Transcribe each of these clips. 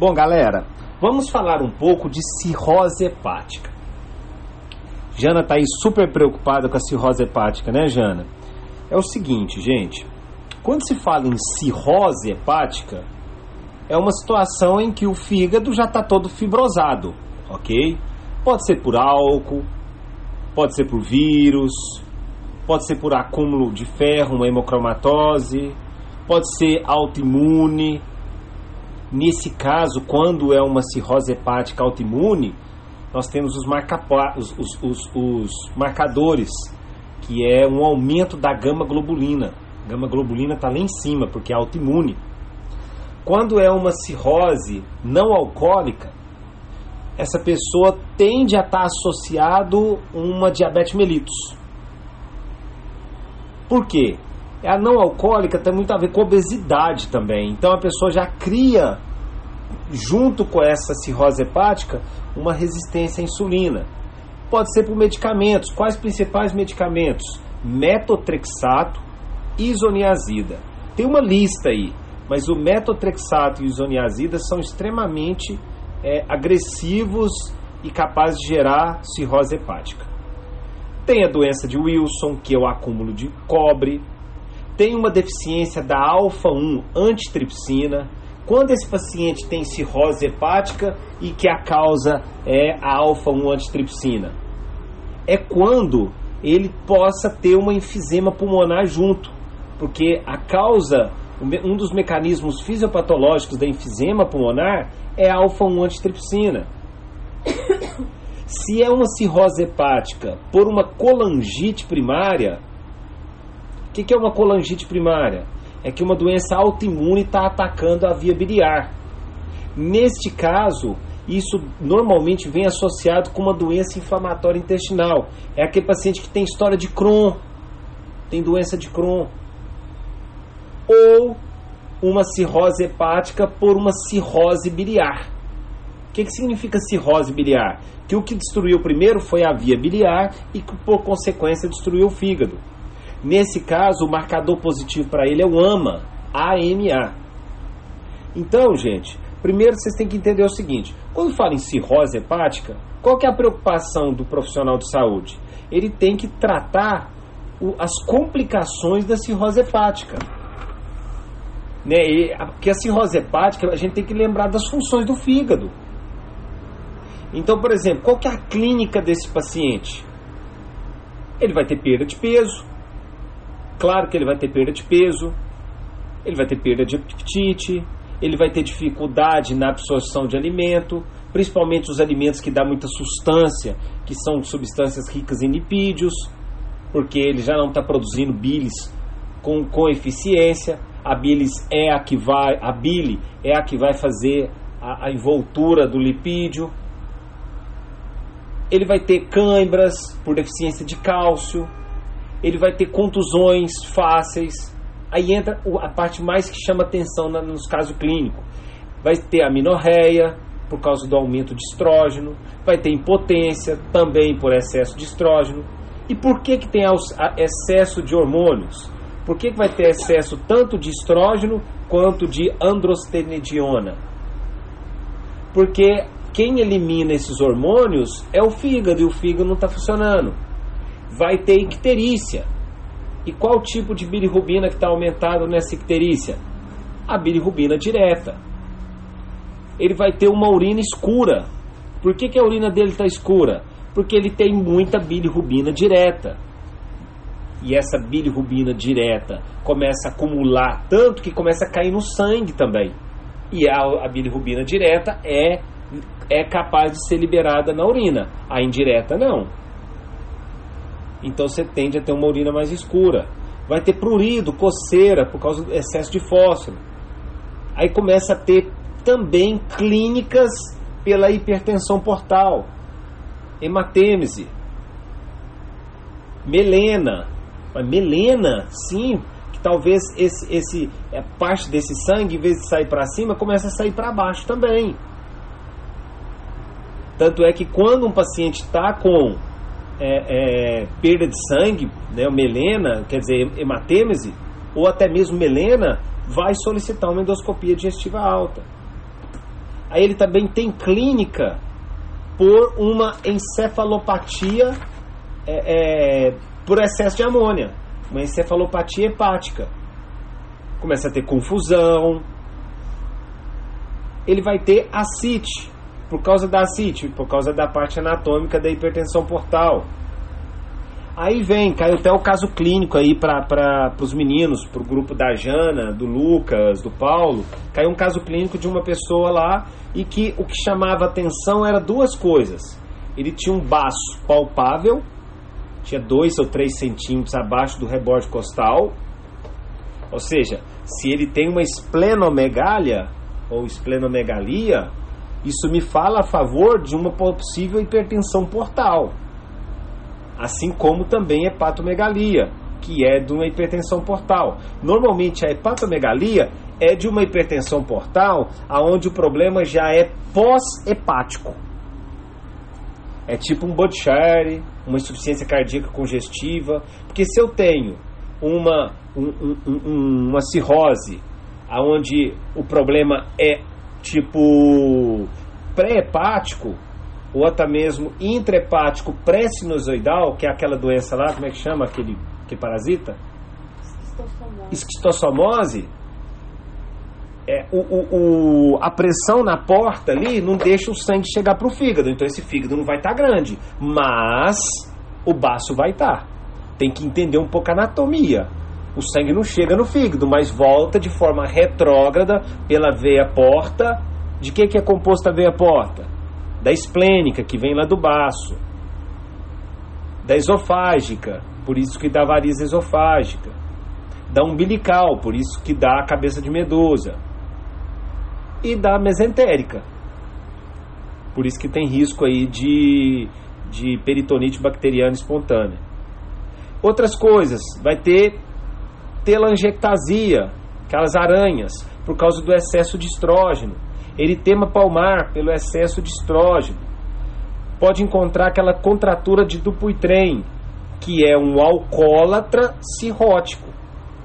Bom, galera, vamos falar um pouco de cirrose hepática. Jana tá aí super preocupada com a cirrose hepática, né, Jana? É o seguinte, gente. Quando se fala em cirrose hepática, é uma situação em que o fígado já está todo fibrosado, ok? Pode ser por álcool, pode ser por vírus, pode ser por acúmulo de ferro, uma hemocromatose, pode ser autoimune. Nesse caso, quando é uma cirrose hepática autoimune, nós temos os, os, os, os, os marcadores, que é um aumento da gama globulina. A gama globulina está lá em cima, porque é autoimune. Quando é uma cirrose não alcoólica, essa pessoa tende a estar associado uma diabetes mellitus. Por quê? A não alcoólica tem muito a ver com obesidade também. Então a pessoa já cria, junto com essa cirrose hepática, uma resistência à insulina. Pode ser por medicamentos. Quais principais medicamentos? Metotrexato, isoniazida. Tem uma lista aí, mas o metotrexato e o isoniazida são extremamente é, agressivos e capazes de gerar cirrose hepática. Tem a doença de Wilson, que é o acúmulo de cobre. Tem uma deficiência da alfa-1 antitripsina. Quando esse paciente tem cirrose hepática e que a causa é a alfa-1 antitripsina? É quando ele possa ter uma enfisema pulmonar junto, porque a causa, um dos mecanismos fisiopatológicos da enfisema pulmonar é alfa-1 antitripsina. Se é uma cirrose hepática por uma colangite primária, o que, que é uma colangite primária? É que uma doença autoimune está atacando a via biliar. Neste caso, isso normalmente vem associado com uma doença inflamatória intestinal. É aquele paciente que tem história de Crohn, tem doença de Crohn. Ou uma cirrose hepática por uma cirrose biliar. O que, que significa cirrose biliar? Que o que destruiu primeiro foi a via biliar e que, por consequência, destruiu o fígado. Nesse caso, o marcador positivo para ele é o AMA, AMA. Então, gente, primeiro vocês têm que entender o seguinte: quando fala em cirrose hepática, qual que é a preocupação do profissional de saúde? Ele tem que tratar o, as complicações da cirrose hepática. Né? E, porque a cirrose hepática, a gente tem que lembrar das funções do fígado. Então, por exemplo, qual que é a clínica desse paciente? Ele vai ter perda de peso. Claro que ele vai ter perda de peso. Ele vai ter perda de apetite. Ele vai ter dificuldade na absorção de alimento, principalmente os alimentos que dão muita substância, que são substâncias ricas em lipídios, porque ele já não está produzindo bilis com, com eficiência. A bilis é a que vai, a bile é a que vai fazer a, a envoltura do lipídio. Ele vai ter cãibras por deficiência de cálcio. Ele vai ter contusões fáceis. Aí entra a parte mais que chama atenção nos casos clínicos. Vai ter amenorreia por causa do aumento de estrógeno. Vai ter impotência também por excesso de estrógeno. E por que, que tem excesso de hormônios? Por que, que vai ter excesso tanto de estrógeno quanto de androstenediona? Porque quem elimina esses hormônios é o fígado e o fígado não está funcionando. Vai ter icterícia. E qual tipo de bilirrubina que está aumentado nessa icterícia? A bilirrubina direta. Ele vai ter uma urina escura. Por que, que a urina dele está escura? Porque ele tem muita bilirrubina direta e essa bilirrubina direta começa a acumular tanto que começa a cair no sangue também. E a, a bilirrubina direta é, é capaz de ser liberada na urina, a indireta não. Então você tende a ter uma urina mais escura. Vai ter prurido, coceira por causa do excesso de fósforo. Aí começa a ter também clínicas pela hipertensão portal, hematêmese, melena, mas melena, sim, que talvez esse, esse é, parte desse sangue, em vez de sair para cima, começa a sair para baixo também. Tanto é que quando um paciente está com é, é, perda de sangue, né, melena, quer dizer, hematêmese, ou até mesmo melena, vai solicitar uma endoscopia digestiva alta. Aí ele também tem clínica por uma encefalopatia é, é, por excesso de amônia, uma encefalopatia hepática. Começa a ter confusão. Ele vai ter ascite, por causa da ascite, por causa da parte anatômica da hipertensão portal. Aí vem, caiu até o caso clínico aí para os meninos, para o grupo da Jana, do Lucas, do Paulo. Caiu um caso clínico de uma pessoa lá e que o que chamava atenção era duas coisas. Ele tinha um baço palpável, tinha dois ou três centímetros abaixo do reborde costal. Ou seja, se ele tem uma esplenomegalia ou esplenomegalia, isso me fala a favor de uma possível hipertensão portal assim como também hepatomegalia, que é de uma hipertensão portal. Normalmente a hepatomegalia é de uma hipertensão portal aonde o problema já é pós-hepático. É tipo um Budd-Shire, uma insuficiência cardíaca congestiva, porque se eu tenho uma, um, um, uma cirrose aonde o problema é tipo pré-hepático, ou até mesmo intrahepático pré-sinusoidal, que é aquela doença lá, como é que chama aquele que parasita? Esquistossomose. É, o, o, o, a pressão na porta ali não deixa o sangue chegar para o fígado, então esse fígado não vai estar tá grande, mas o baço vai estar. Tá. Tem que entender um pouco a anatomia. O sangue não chega no fígado, mas volta de forma retrógrada pela veia porta. De que, que é composta a veia porta? da esplênica, que vem lá do baço, da esofágica, por isso que dá variz esofágica, da umbilical, por isso que dá a cabeça de medusa, e da mesentérica, por isso que tem risco aí de, de peritonite bacteriana espontânea. Outras coisas, vai ter telangiectasia, aquelas aranhas, por causa do excesso de estrógeno eritema palmar pelo excesso de estrógeno. Pode encontrar aquela contratura de Dupuytren, que é um alcoólatra cirrótico,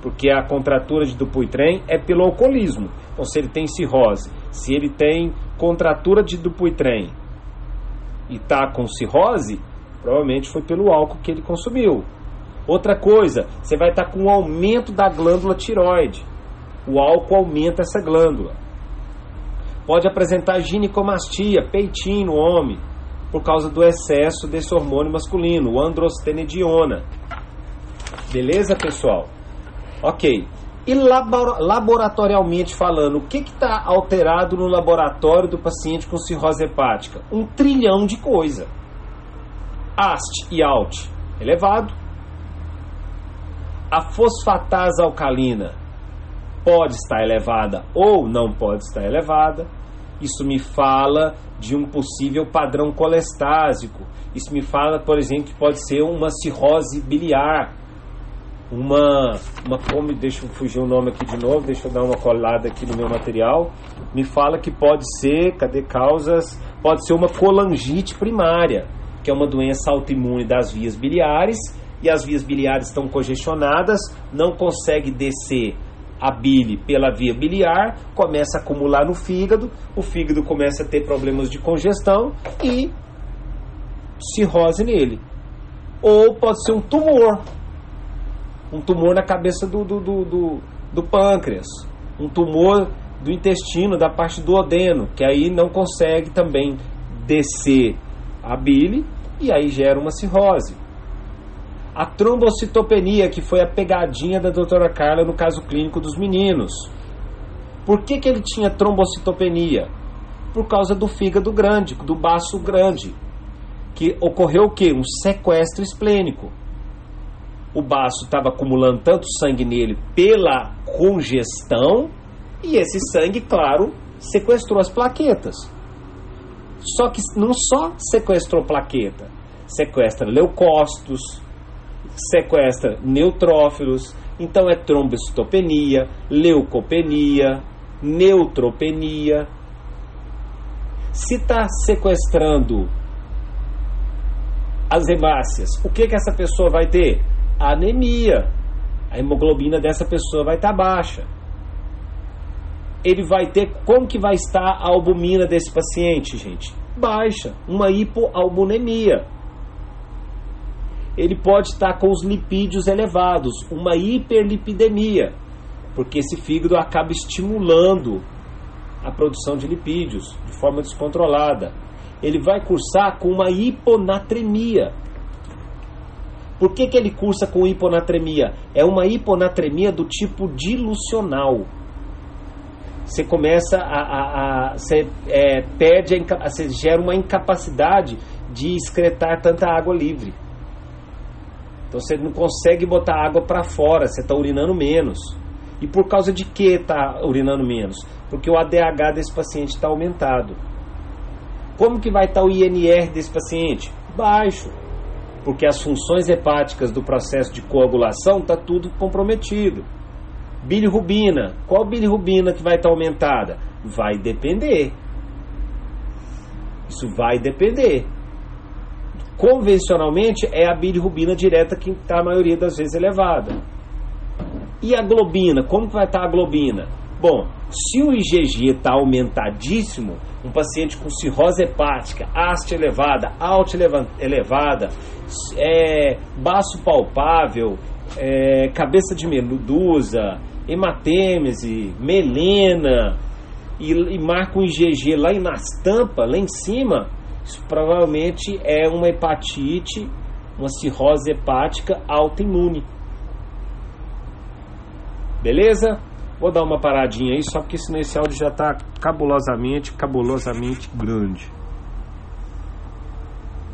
porque a contratura de Dupuytren é pelo alcoolismo. Então, se ele tem cirrose, se ele tem contratura de Dupuytren e está com cirrose, provavelmente foi pelo álcool que ele consumiu. Outra coisa, você vai estar com um aumento da glândula tiroide. O álcool aumenta essa glândula. Pode apresentar ginecomastia, peitinho no homem, por causa do excesso desse hormônio masculino, o androstenediona. Beleza, pessoal? Ok. E laboratorialmente falando, o que está alterado no laboratório do paciente com cirrose hepática? Um trilhão de coisa. AST e ALT elevado. A fosfatase alcalina pode estar elevada ou não pode estar elevada. Isso me fala de um possível padrão colestásico. Isso me fala, por exemplo, que pode ser uma cirrose biliar. Uma, uma como, deixa eu fugir o nome aqui de novo, deixa eu dar uma colada aqui no meu material. Me fala que pode ser, cadê causas? Pode ser uma colangite primária, que é uma doença autoimune das vias biliares, e as vias biliares estão congestionadas, não consegue descer a bile pela via biliar, começa a acumular no fígado, o fígado começa a ter problemas de congestão e cirrose nele. Ou pode ser um tumor, um tumor na cabeça do, do, do, do, do pâncreas, um tumor do intestino, da parte do odeno, que aí não consegue também descer a bile e aí gera uma cirrose. A trombocitopenia, que foi a pegadinha da doutora Carla no caso clínico dos meninos. Por que, que ele tinha trombocitopenia? Por causa do fígado grande, do baço grande. Que ocorreu o quê? Um sequestro esplênico. O baço estava acumulando tanto sangue nele pela congestão, e esse sangue, claro, sequestrou as plaquetas. Só que não só sequestrou plaqueta, sequestra leucócitos, sequestra neutrófilos, então é trombocitopenia, leucopenia, neutropenia. Se está sequestrando as hemácias, o que, que essa pessoa vai ter? Anemia. A hemoglobina dessa pessoa vai estar tá baixa. ele vai ter como que vai estar a albumina desse paciente, gente? Baixa, uma hipoalbuminemia. Ele pode estar com os lipídios elevados, uma hiperlipidemia, porque esse fígado acaba estimulando a produção de lipídios de forma descontrolada. Ele vai cursar com uma hiponatremia. Por que, que ele cursa com hiponatremia? É uma hiponatremia do tipo dilucional. Você começa a. a, a você é, perde a, você gera uma incapacidade de excretar tanta água livre. Então você não consegue botar água para fora, você está urinando menos. E por causa de que está urinando menos? Porque o ADH desse paciente está aumentado. Como que vai estar tá o INR desse paciente? Baixo. Porque as funções hepáticas do processo de coagulação está tudo comprometido. Bilirrubina. Qual bilirrubina que vai estar tá aumentada? Vai depender. Isso vai depender. Convencionalmente é a bilirrubina direta que está a maioria das vezes elevada. E a globina? Como que vai estar a globina? Bom, se o IgG está aumentadíssimo, um paciente com cirrose hepática, haste elevada, alta elevada, é, baço palpável, é, cabeça de medusa, hematêmese, melena, e, e marca um IgG lá na tampa, lá em cima, isso provavelmente é uma hepatite, uma cirrose hepática autoimune. Beleza? Vou dar uma paradinha aí, só porque senão esse áudio já está cabulosamente, cabulosamente grande.